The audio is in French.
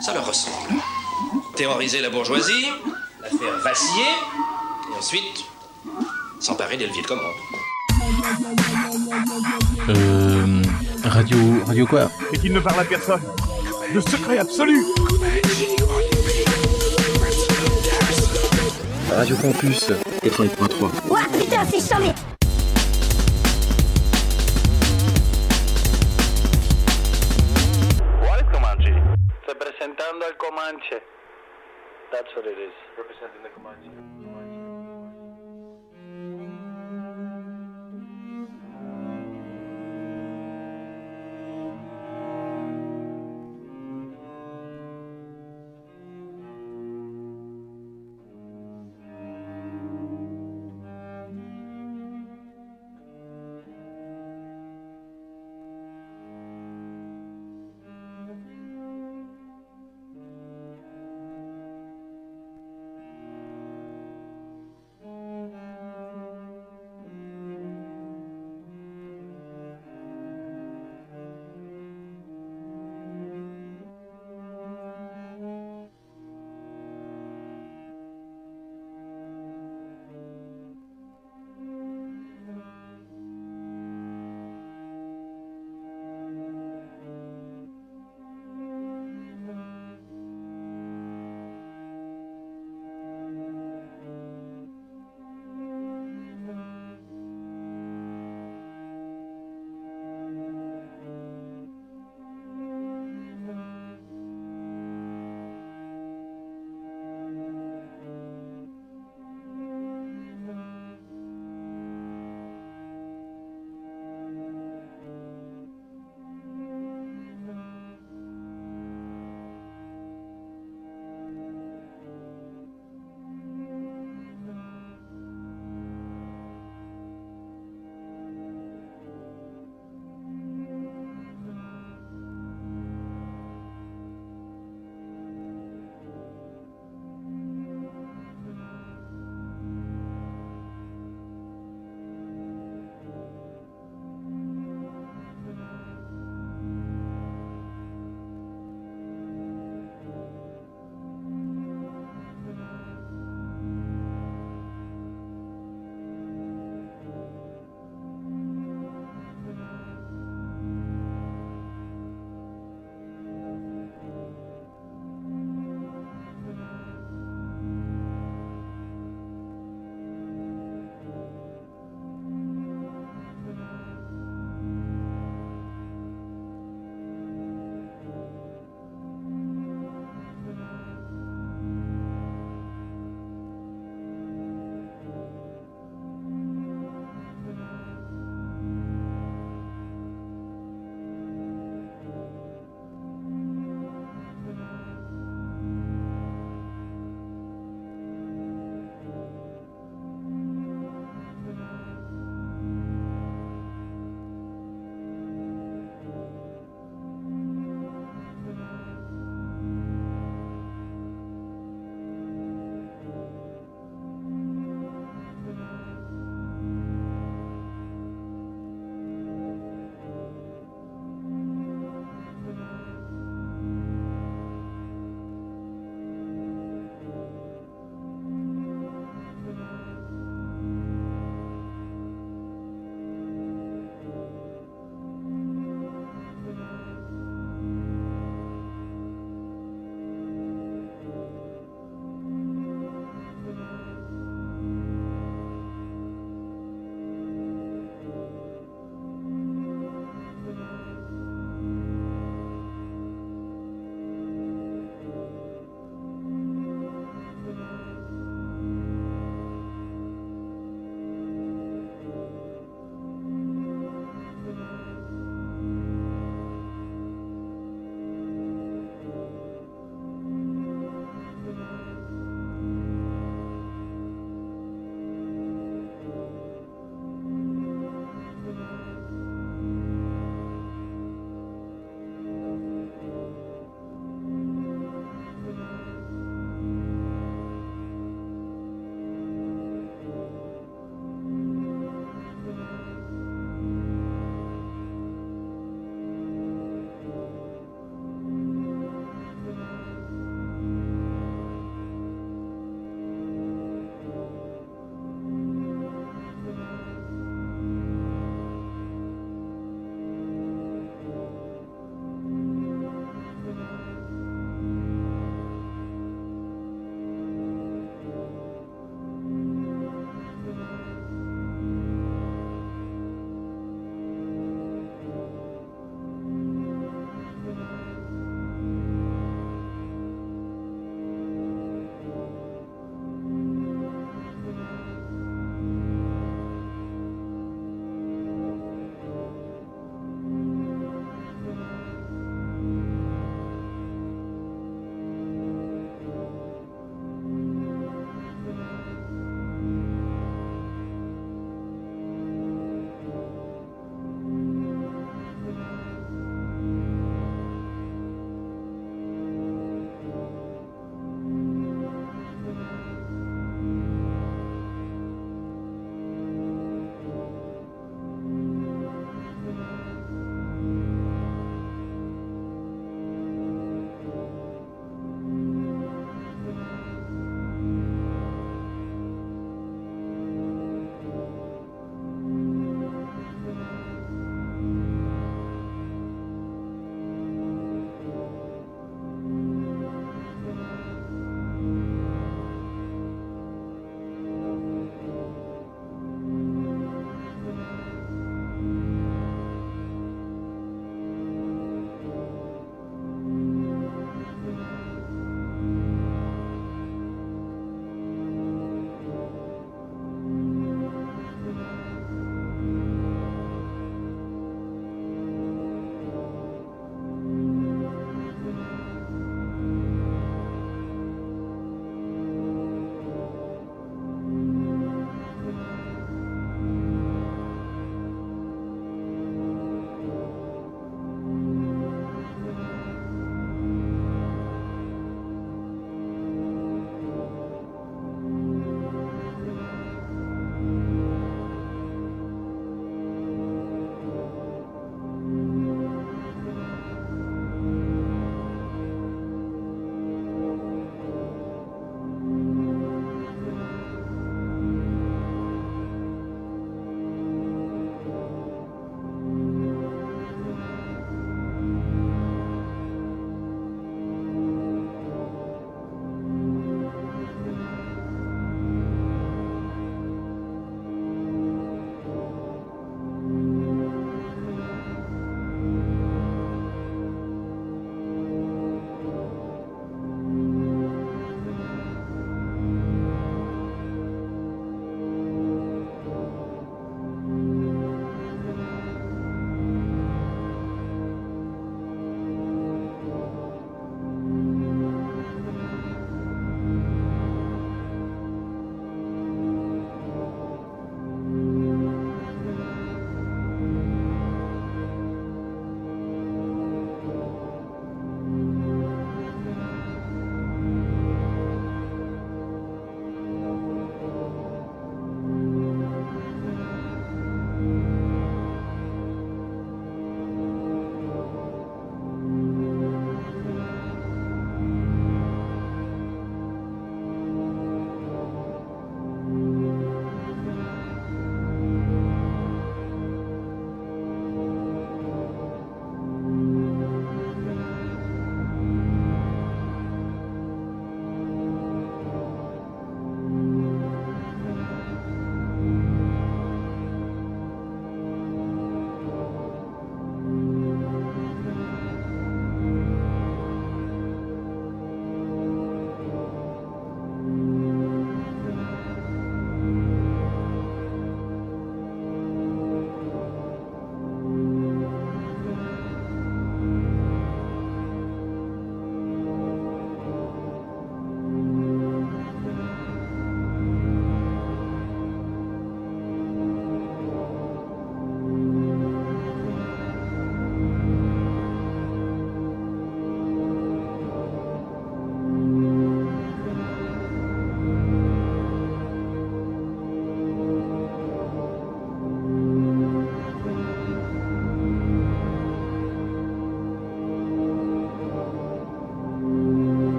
ça leur ressemble. Terroriser la bourgeoisie, la faire vaciller, et ensuite s'emparer des leviers de commande. Euh. Radio. Radio quoi? Et qu'il ne parle à personne. Le secret absolu Radio Campus 88.3. Ouah, putain, c'est charmé